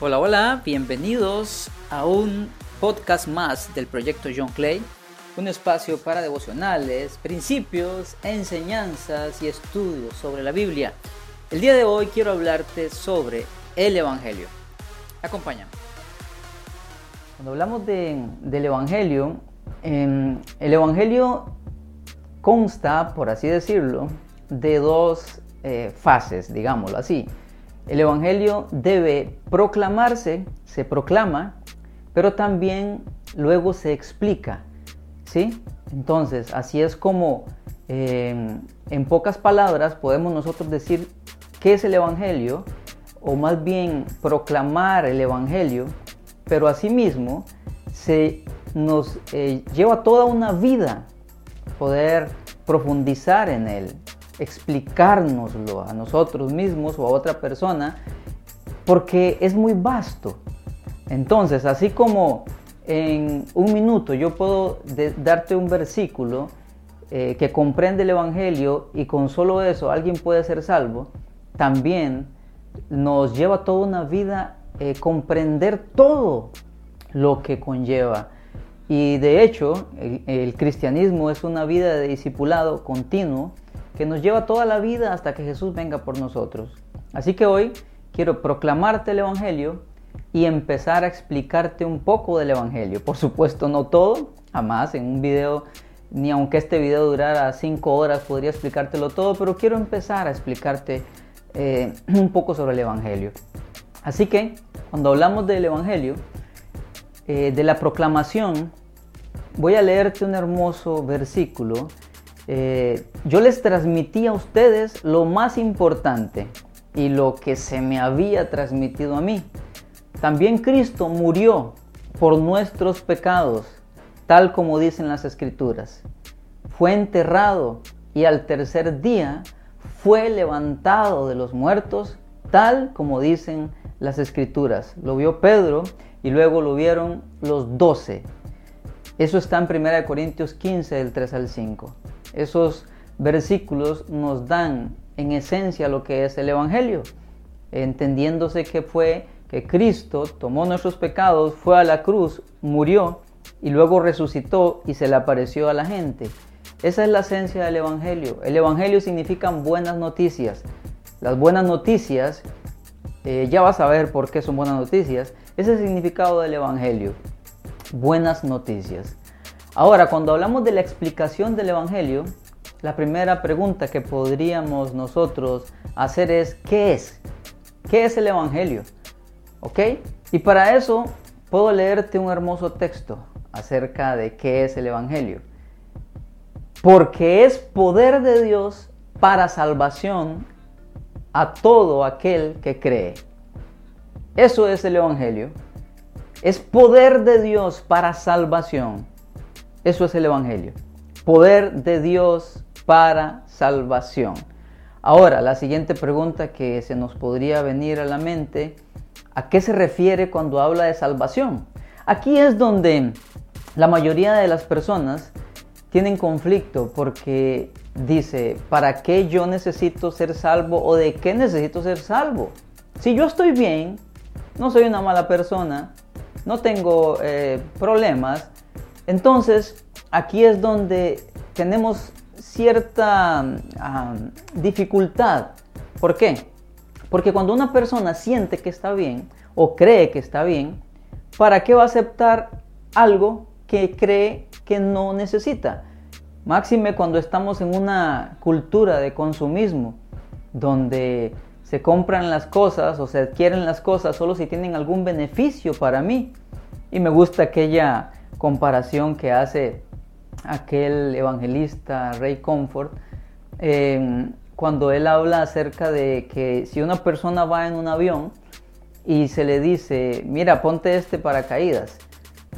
Hola, hola, bienvenidos a un podcast más del proyecto John Clay, un espacio para devocionales, principios, enseñanzas y estudios sobre la Biblia. El día de hoy quiero hablarte sobre el Evangelio. Acompáñame. Cuando hablamos del Evangelio, el Evangelio consta, por así decirlo, de dos eh, fases, digámoslo así. El Evangelio debe proclamarse, se proclama, pero también luego se explica. ¿sí? Entonces, así es como eh, en pocas palabras podemos nosotros decir qué es el Evangelio, o más bien proclamar el Evangelio, pero asimismo se nos eh, lleva toda una vida poder profundizar en él, explicárnoslo a nosotros mismos o a otra persona, porque es muy vasto. Entonces, así como en un minuto yo puedo darte un versículo eh, que comprende el Evangelio y con solo eso alguien puede ser salvo, también nos lleva toda una vida eh, comprender todo lo que conlleva. Y de hecho, el cristianismo es una vida de discipulado continuo que nos lleva toda la vida hasta que Jesús venga por nosotros. Así que hoy quiero proclamarte el Evangelio y empezar a explicarte un poco del Evangelio. Por supuesto, no todo, jamás en un video, ni aunque este video durara cinco horas, podría explicártelo todo, pero quiero empezar a explicarte eh, un poco sobre el Evangelio. Así que, cuando hablamos del Evangelio, eh, de la proclamación, voy a leerte un hermoso versículo eh, yo les transmití a ustedes lo más importante y lo que se me había transmitido a mí. También Cristo murió por nuestros pecados, tal como dicen las escrituras. Fue enterrado y al tercer día fue levantado de los muertos, tal como dicen las escrituras. Lo vio Pedro y luego lo vieron los doce. Eso está en 1 Corintios 15, del 3 al 5. Esos versículos nos dan en esencia lo que es el Evangelio, entendiéndose que fue que Cristo tomó nuestros pecados, fue a la cruz, murió y luego resucitó y se le apareció a la gente. Esa es la esencia del Evangelio. El Evangelio significa buenas noticias. Las buenas noticias, eh, ya vas a ver por qué son buenas noticias, es el significado del Evangelio. Buenas noticias. Ahora, cuando hablamos de la explicación del Evangelio, la primera pregunta que podríamos nosotros hacer es, ¿qué es? ¿Qué es el Evangelio? ¿Ok? Y para eso puedo leerte un hermoso texto acerca de qué es el Evangelio. Porque es poder de Dios para salvación a todo aquel que cree. Eso es el Evangelio. Es poder de Dios para salvación eso es el Evangelio. Poder de Dios para salvación. Ahora, la siguiente pregunta que se nos podría venir a la mente, ¿a qué se refiere cuando habla de salvación? Aquí es donde la mayoría de las personas tienen conflicto porque dice, ¿para qué yo necesito ser salvo o de qué necesito ser salvo? Si yo estoy bien, no soy una mala persona, no tengo eh, problemas, entonces, aquí es donde tenemos cierta dificultad. ¿Por qué? Porque cuando una persona siente que está bien o cree que está bien, ¿para qué va a aceptar algo que cree que no necesita? Máxime cuando estamos en una cultura de consumismo, donde se compran las cosas o se adquieren las cosas solo si tienen algún beneficio para mí. Y me gusta aquella comparación que hace aquel evangelista Ray Comfort cuando él habla acerca de que si una persona va en un avión y se le dice, mira, ponte este paracaídas,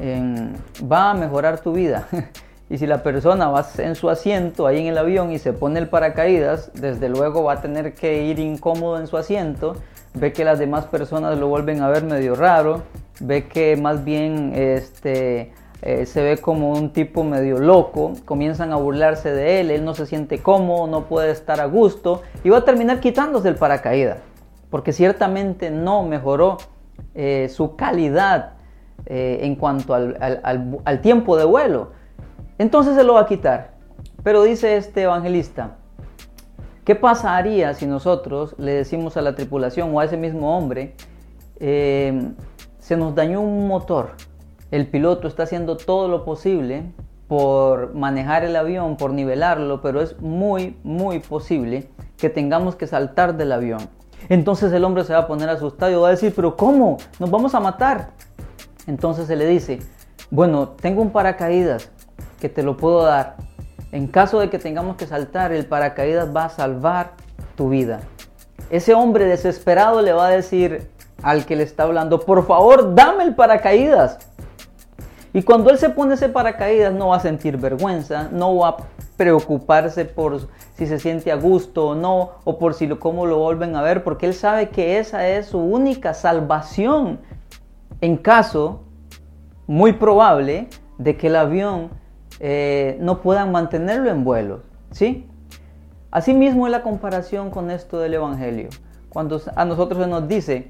va a mejorar tu vida. y si la persona va en su asiento ahí en el avión y se pone el paracaídas, desde luego va a tener que ir incómodo en su asiento, ve que las demás personas lo vuelven a ver medio raro, ve que más bien este, eh, se ve como un tipo medio loco, comienzan a burlarse de él, él no se siente cómodo, no puede estar a gusto y va a terminar quitándose el paracaídas, porque ciertamente no mejoró eh, su calidad eh, en cuanto al tiempo de vuelo. Entonces se lo va a quitar. Pero dice este evangelista, ¿qué pasaría si nosotros le decimos a la tripulación o a ese mismo hombre, se nos dañó un motor? el piloto está haciendo todo lo posible por manejar el avión, por nivelarlo, pero es muy, muy posible que tengamos que saltar del avión. Entonces el hombre se va a poner asustado y va a decir, pero ¿cómo? Nos vamos a matar. Entonces se le dice, bueno, tengo un paracaídas que te lo puedo dar. En caso de que tengamos que saltar, el paracaídas va a salvar tu vida. Ese hombre desesperado le va a decir al que le está hablando, por favor, dame el paracaídas. Y cuando él se pone ese paracaídas no va a sentir vergüenza, no va a preocuparse por si se siente a gusto o no, o por si lo, cómo lo vuelven a ver, porque él sabe que esa es su única salvación en caso muy probable de que el avión eh, no puedan mantenerlo en vuelo. ¿sí? Asimismo es la comparación con esto del Evangelio. Cuando a nosotros se nos dice,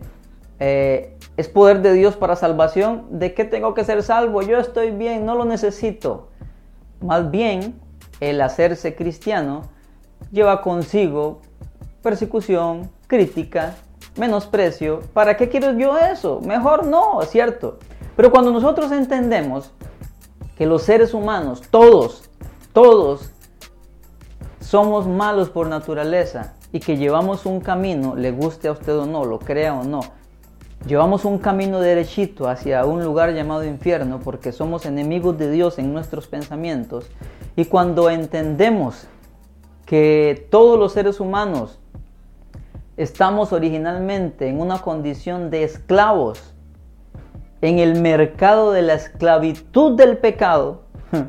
eh, es poder de Dios para salvación. ¿De qué tengo que ser salvo? Yo estoy bien, no lo necesito. Más bien, el hacerse cristiano lleva consigo persecución, crítica, menosprecio. ¿Para qué quiero yo eso? Mejor no, ¿cierto? Pero cuando nosotros entendemos que los seres humanos, todos, todos, somos malos por naturaleza y que llevamos un camino, le guste a usted o no, lo crea o no, Llevamos un camino derechito hacia un lugar llamado infierno porque somos enemigos de Dios en nuestros pensamientos. Y cuando entendemos que todos los seres humanos estamos originalmente en una condición de esclavos, en el mercado de la esclavitud del pecado,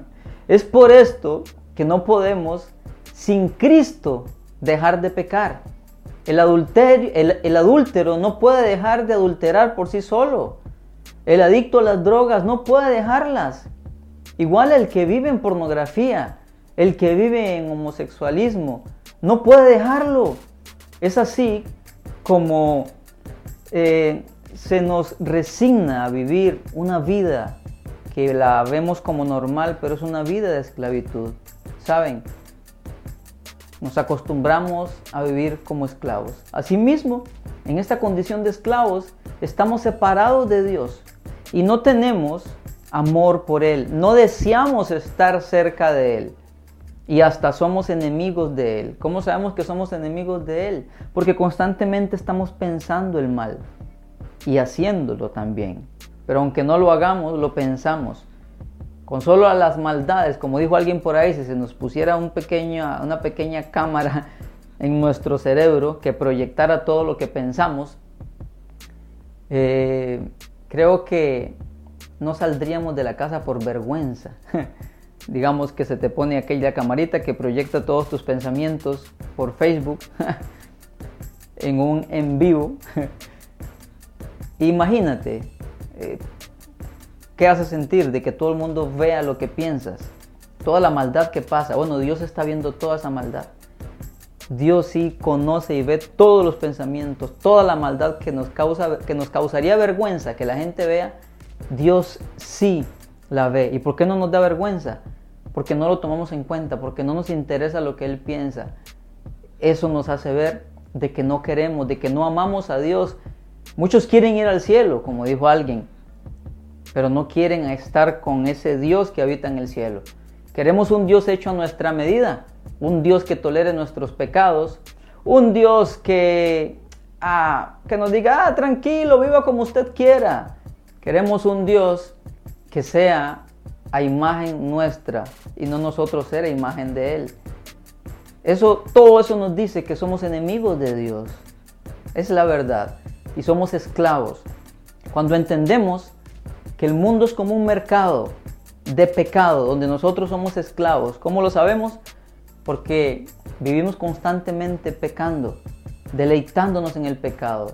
es por esto que no podemos sin Cristo dejar de pecar. El, el, adúltero no puede dejar de adulterar por sí solo. El adicto a las drogas no puede dejarlas. Igual el que vive en pornografía, el que vive en homosexualismo, no puede dejarlo. Es así como eh, se nos resigna a vivir una vida que la vemos como normal, pero es una vida de esclavitud. ¿Saben? nos acostumbramos a vivir como esclavos. Asimismo, en esta condición de esclavos, estamos separados de Dios y no tenemos amor por Él, no deseamos estar cerca de Él y hasta somos enemigos de Él. ¿Cómo sabemos que somos enemigos de Él? Porque constantemente estamos pensando el mal y haciéndolo también. Pero aunque no lo hagamos, lo pensamos. Con solo a las maldades, como dijo alguien por ahí, si se nos pusiera una pequeña cámara en nuestro cerebro que proyectara todo lo que pensamos, eh, creo que no saldríamos de la casa por vergüenza. Digamos que se te pone aquella camarita que proyecta todos tus pensamientos por Facebook en un en vivo. Imagínate, eh, ¿Qué hace sentir de que todo el mundo vea lo que piensas? Toda la maldad que pasa. Bueno, Dios está viendo toda esa maldad. Dios sí conoce y ve todos los pensamientos, toda la maldad que nos, causa, que nos causaría vergüenza que la gente vea. Dios sí la ve. ¿Y por qué no nos da vergüenza? Porque no lo tomamos en cuenta, porque no nos interesa lo que Él piensa. Eso nos hace ver de que no queremos, de que no amamos a Dios. Muchos quieren ir al cielo, como dijo alguien, pero no quieren estar con ese Dios que habita en el cielo. Queremos un Dios hecho a nuestra medida, un Dios que tolere nuestros pecados, un Dios que, ah, que nos diga, ah, tranquilo, viva como usted quiera. Queremos un Dios que sea a imagen nuestra y no nosotros ser a imagen de Él. Eso, todo eso nos dice que somos enemigos de Dios. Es la verdad. Y somos esclavos. Cuando entendemos el mundo es como un mercado de pecado donde nosotros somos esclavos. ¿Cómo lo sabemos? Porque vivimos constantemente pecando, deleitándonos en el pecado.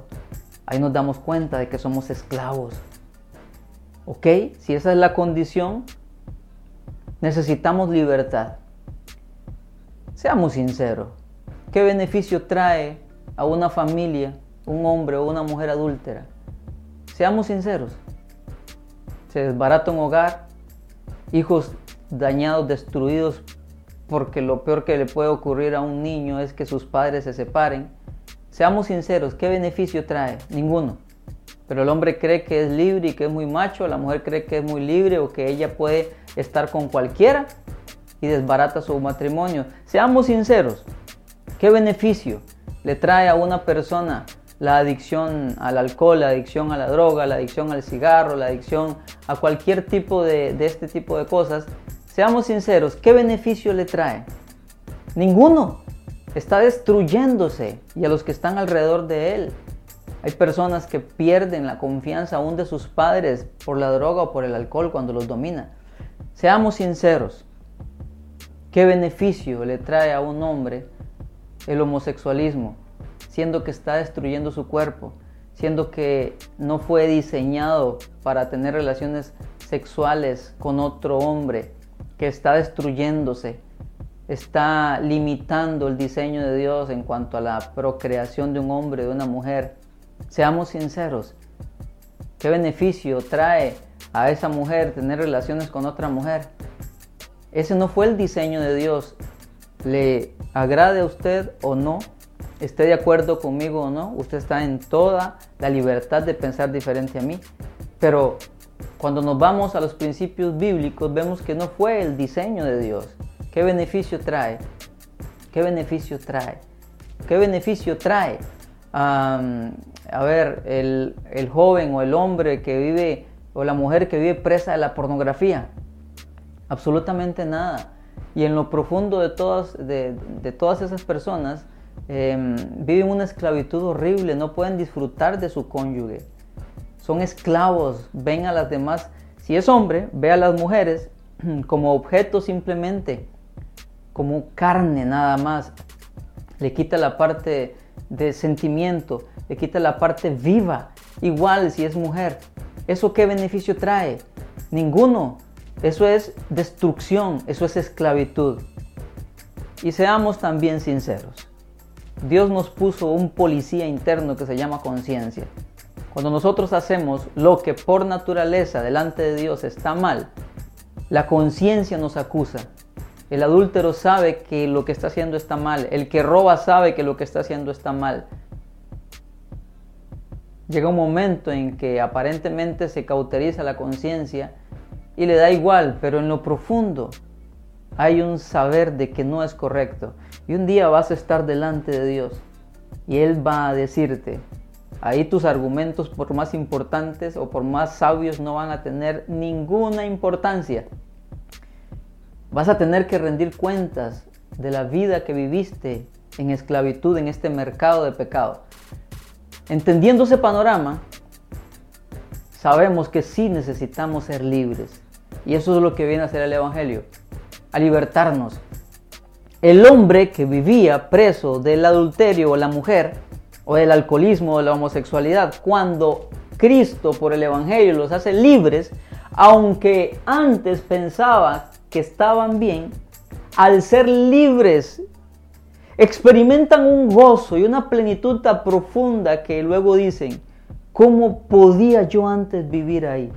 Ahí nos damos cuenta de que somos esclavos. ¿Ok? Si esa es la condición, necesitamos libertad. Seamos sinceros. ¿Qué beneficio trae a una familia un hombre o una mujer adúltera? Seamos sinceros. Se desbarata un hogar, hijos dañados, destruidos, porque lo peor que le puede ocurrir a un niño es que sus padres se separen. Seamos sinceros, ¿qué beneficio trae? Ninguno. Pero el hombre cree que es libre y que es muy macho, la mujer cree que es muy libre o que ella puede estar con cualquiera y desbarata su matrimonio. Seamos sinceros, ¿qué beneficio le trae a una persona la adicción al alcohol, la adicción a la droga, la adicción al cigarro, la adicción a cualquier tipo de, de este tipo de cosas? Seamos sinceros, ¿qué beneficio le trae? Ninguno. Está destruyéndose y a los que están alrededor de él. Hay personas que pierden la confianza aún de sus padres por la droga o por el alcohol cuando los domina. Seamos sinceros. ¿Qué beneficio le trae a un hombre el homosexualismo, siendo que está destruyendo su cuerpo, siendo que no fue diseñado para tener relaciones sexuales con otro hombre, que está destruyéndose, está limitando el diseño de Dios en cuanto a la procreación de un hombre, de una mujer? Seamos sinceros. ¿Qué beneficio trae a esa mujer tener relaciones con otra mujer? Ese no fue el diseño de Dios. Le agrade a usted o no, esté de acuerdo conmigo o no, usted está en toda la libertad de pensar diferente a mí. Pero cuando nos vamos a los principios bíblicos, vemos que no fue el diseño de Dios. ¿Qué beneficio trae? ¿Qué beneficio trae? ¿Qué beneficio trae? a ver, el, joven o el hombre que vive, o la mujer que vive presa de la pornografía. Absolutamente nada. Y en lo profundo de todas, de, todas esas personas, em, viven una esclavitud horrible, no pueden disfrutar de su cónyuge. Son esclavos, ven a las demás. Si es hombre, ve a las mujeres como objetos simplemente, como carne nada más. Le quita la parte de sentimiento, le quita la parte viva, igual si es mujer. ¿Eso qué beneficio trae? Ninguno. Eso es destrucción, eso es esclavitud. Y seamos también sinceros. Dios nos puso un policía interno que se llama conciencia. Cuando nosotros hacemos lo que por naturaleza delante de Dios está mal, la conciencia nos acusa el adúltero sabe que lo que está haciendo está mal. El que roba sabe que lo que está haciendo está mal. Llega un momento en que aparentemente se cauteriza la conciencia y le da igual, pero en lo profundo hay un saber de que no es correcto. Y un día vas a estar delante de Dios y Él va a decirte, ahí tus argumentos por más importantes o por más sabios no van a tener ninguna importancia. Vas a tener que rendir cuentas de la vida que viviste en esclavitud en este mercado de pecado. Entendiendo ese panorama, sabemos que sí necesitamos ser libres. Y eso es lo que viene a hacer el Evangelio, a libertarnos. El hombre que vivía preso del adulterio o la mujer, o del alcoholismo o la homosexualidad, cuando Cristo por el Evangelio los hace libres, aunque antes pensaba que estaban bien, al ser libres, experimentan un gozo y una plenitud tan profunda que luego dicen, ¿cómo podía yo antes vivir ahí?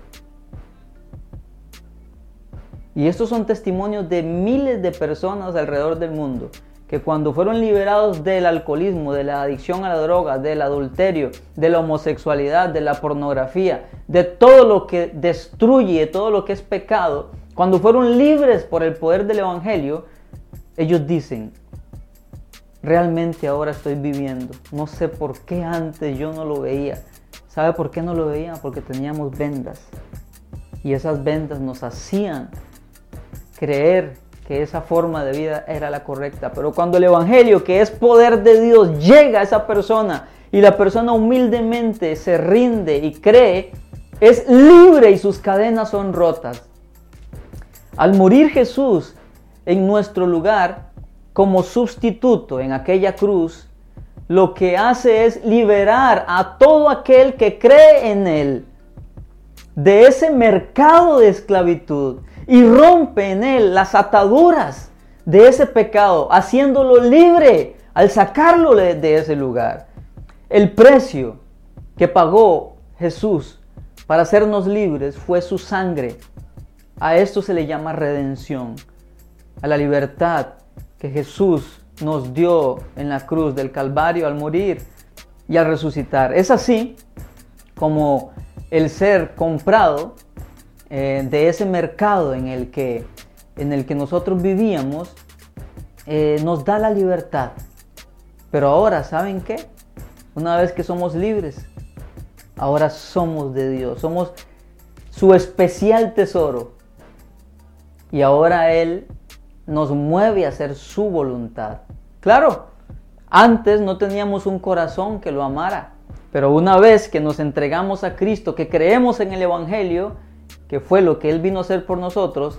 Y estos son testimonios de miles de personas alrededor del mundo que cuando fueron liberados del alcoholismo, de la adicción a la droga, del adulterio, de la homosexualidad, de la pornografía, de todo lo que destruye, de todo lo que es pecado, cuando fueron libres por el poder del Evangelio, ellos dicen, realmente ahora estoy viviendo. No sé por qué antes yo no lo veía. ¿Sabe por qué no lo veía? Porque teníamos vendas. Y esas vendas nos hacían creer que esa forma de vida era la correcta. Pero cuando el Evangelio, que es poder de Dios, llega a esa persona y la persona humildemente se rinde y cree, es libre y sus cadenas son rotas. Al morir Jesús en nuestro lugar como sustituto en aquella cruz, lo que hace es liberar a todo aquel que cree en Él de ese mercado de esclavitud, y rompe en él las ataduras de ese pecado, haciéndolo libre al sacarlo de ese lugar. El precio que pagó Jesús para hacernos libres fue su sangre. A esto se le llama redención, a la libertad que Jesús nos dio en la cruz del Calvario al morir y al resucitar. Es así como el ser comprado eh, de ese mercado en el que, en el que nosotros vivíamos eh, nos da la libertad. Pero ahora, ¿saben qué? Una vez que somos libres, ahora somos de Dios, somos su especial tesoro. Y ahora Él nos mueve a hacer su voluntad. Claro, antes no teníamos un corazón que lo amara, pero una vez que nos entregamos a Cristo, que creemos en el Evangelio, que fue lo que Él vino a hacer por nosotros,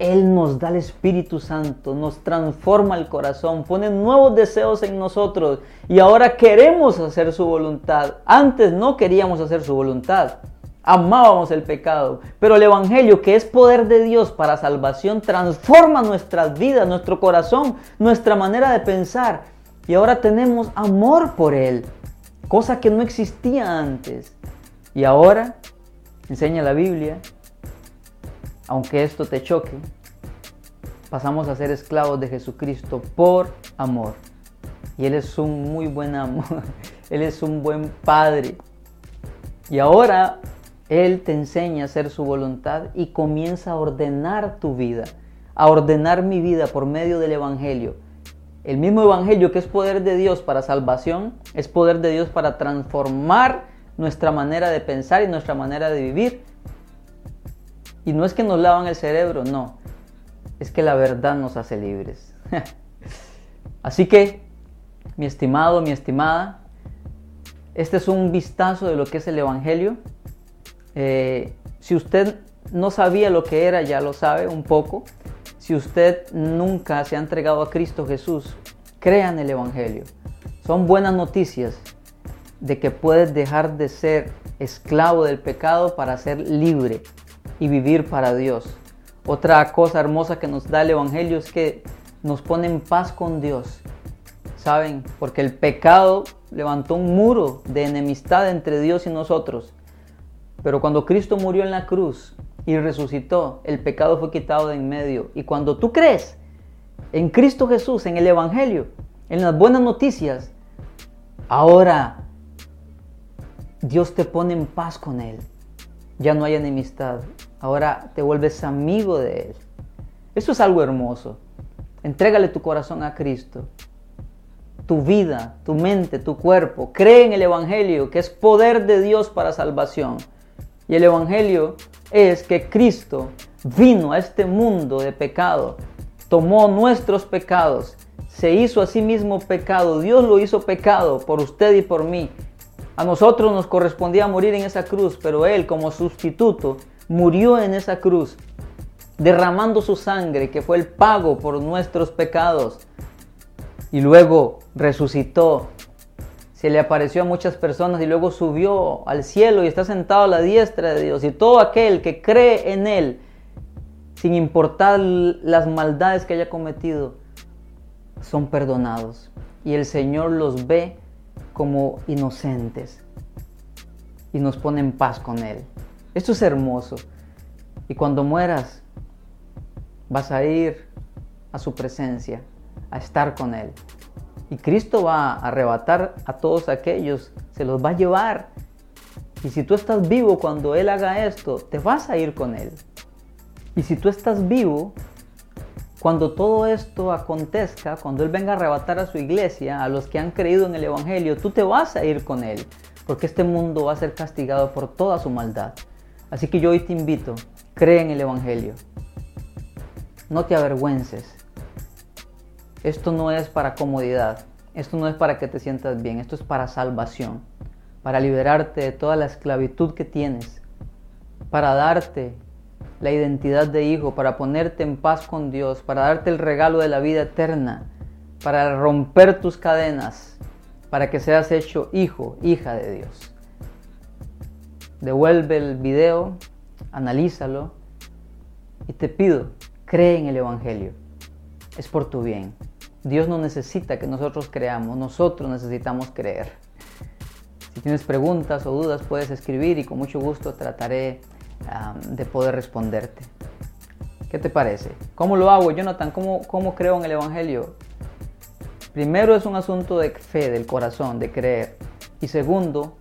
Él nos da el Espíritu Santo, nos transforma el corazón, pone nuevos deseos en nosotros y ahora queremos hacer su voluntad. Antes no queríamos hacer su voluntad amábamos el pecado. Pero el Evangelio, que es poder de Dios para salvación, transforma nuestras vidas, nuestro corazón, nuestra manera de pensar. Y ahora tenemos amor por Él, cosa que no existía antes. Y ahora, enseña la Biblia, aunque esto te choque, pasamos a ser esclavos de Jesucristo por amor. Y Él es un muy buen amo, Él es un buen Padre. Y ahora él te enseña a hacer su voluntad y comienza a ordenar tu vida, a ordenar mi vida por medio del Evangelio. El mismo Evangelio que es poder de Dios para salvación, es poder de Dios para transformar nuestra manera de pensar y nuestra manera de vivir. Y no es que nos lavan el cerebro, no. Es que la verdad nos hace libres. Así que, mi estimado, mi estimada, este es un vistazo de lo que es el Evangelio. Eh, si usted no sabía lo que era, ya lo sabe un poco. Si usted nunca se ha entregado a Cristo Jesús, crea en el Evangelio. Son buenas noticias de que puedes dejar de ser esclavo del pecado para ser libre y vivir para Dios. Otra cosa hermosa que nos da el Evangelio es que nos pone en paz con Dios. ¿Saben? Porque el pecado levantó un muro de enemistad entre Dios y nosotros. Pero cuando Cristo murió en la cruz y resucitó, el pecado fue quitado de en medio. Y cuando tú crees en Cristo Jesús, en el Evangelio, en las buenas noticias, ahora Dios te pone en paz con Él. Ya no hay enemistad. Ahora te vuelves amigo de Él. Eso es algo hermoso. Entrégale tu corazón a Cristo. Tu vida, tu mente, tu cuerpo. Cree en el Evangelio, que es poder de Dios para salvación. Y el Evangelio es que Cristo vino a este mundo de pecado, tomó nuestros pecados, se hizo a sí mismo pecado, Dios lo hizo pecado por usted y por mí. A nosotros nos correspondía morir en esa cruz, pero Él como sustituto murió en esa cruz, derramando su sangre, que fue el pago por nuestros pecados, y luego resucitó se le apareció a muchas personas y luego subió al cielo y está sentado a la diestra de Dios. Y todo aquel que cree en Él, sin importar las maldades que haya cometido, son perdonados. Y el Señor los ve como inocentes y nos pone en paz con Él. Esto es hermoso. Y cuando mueras, vas a ir a su presencia, a estar con Él. Y Cristo va a arrebatar a todos aquellos, se los va a llevar. Y si tú estás vivo cuando Él haga esto, te vas a ir con Él. Y si tú estás vivo, cuando todo esto acontezca, cuando Él venga a arrebatar a su iglesia, a los que han creído en el Evangelio, tú te vas a ir con Él. Porque este mundo va a ser castigado por toda su maldad. Así que yo hoy te invito, cree en el Evangelio. No te avergüences esto no es para comodidad, esto no es para que te sientas bien, esto es para salvación, para liberarte de toda la esclavitud que tienes, para darte la identidad de hijo, para ponerte en paz con Dios, para darte el regalo de la vida eterna, para romper tus cadenas, para que seas hecho hijo, hija de Dios. Devuelve el video, analízalo Y te pido, cree en el Evangelio. Es por tu bien. Dios no necesita que nosotros creamos, nosotros necesitamos creer. Si tienes preguntas o dudas puedes escribir y con mucho gusto trataré de poder responderte. ¿Qué te parece? ¿Cómo lo hago, Jonathan? ¿Cómo, ¿Cómo creo en el Evangelio? Primero es un asunto de fe, del corazón, de creer. Y segundo,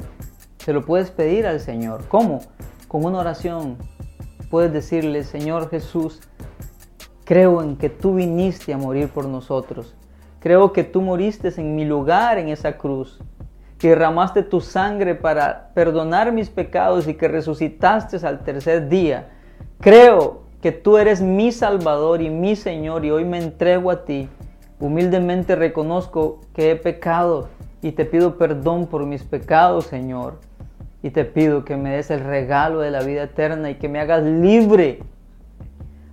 se lo puedes pedir al Señor. ¿Cómo? Con una oración. Puedes decirle, Señor Jesús, creo en que tú viniste a morir por nosotros. Creo que tú moriste en mi lugar en esa cruz. Que derramaste tu sangre para perdonar mis pecados y que resucitaste al tercer día. Creo que tú eres mi Salvador y mi Señor y hoy me entrego a ti. Humildemente reconozco que he pecado y te pido perdón por mis pecados, Señor. Y te pido que me des el regalo de la vida eterna y que me hagas libre.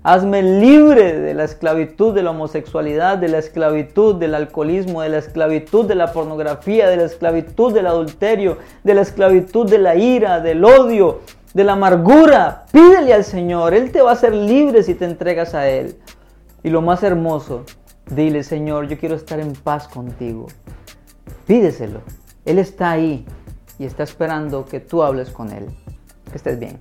Hazme libre de la esclavitud de la homosexualidad, de la esclavitud del alcoholismo, de la esclavitud de la pornografía, de la esclavitud del adulterio, de la esclavitud de la ira, del odio, de la amargura. Pídele al Señor, Él te va a hacer libre si te entregas a Él. Y lo más hermoso, dile, Señor, yo quiero estar en paz contigo. Pídeselo. Él está ahí y está esperando que tú hables con Él. Que estés bien.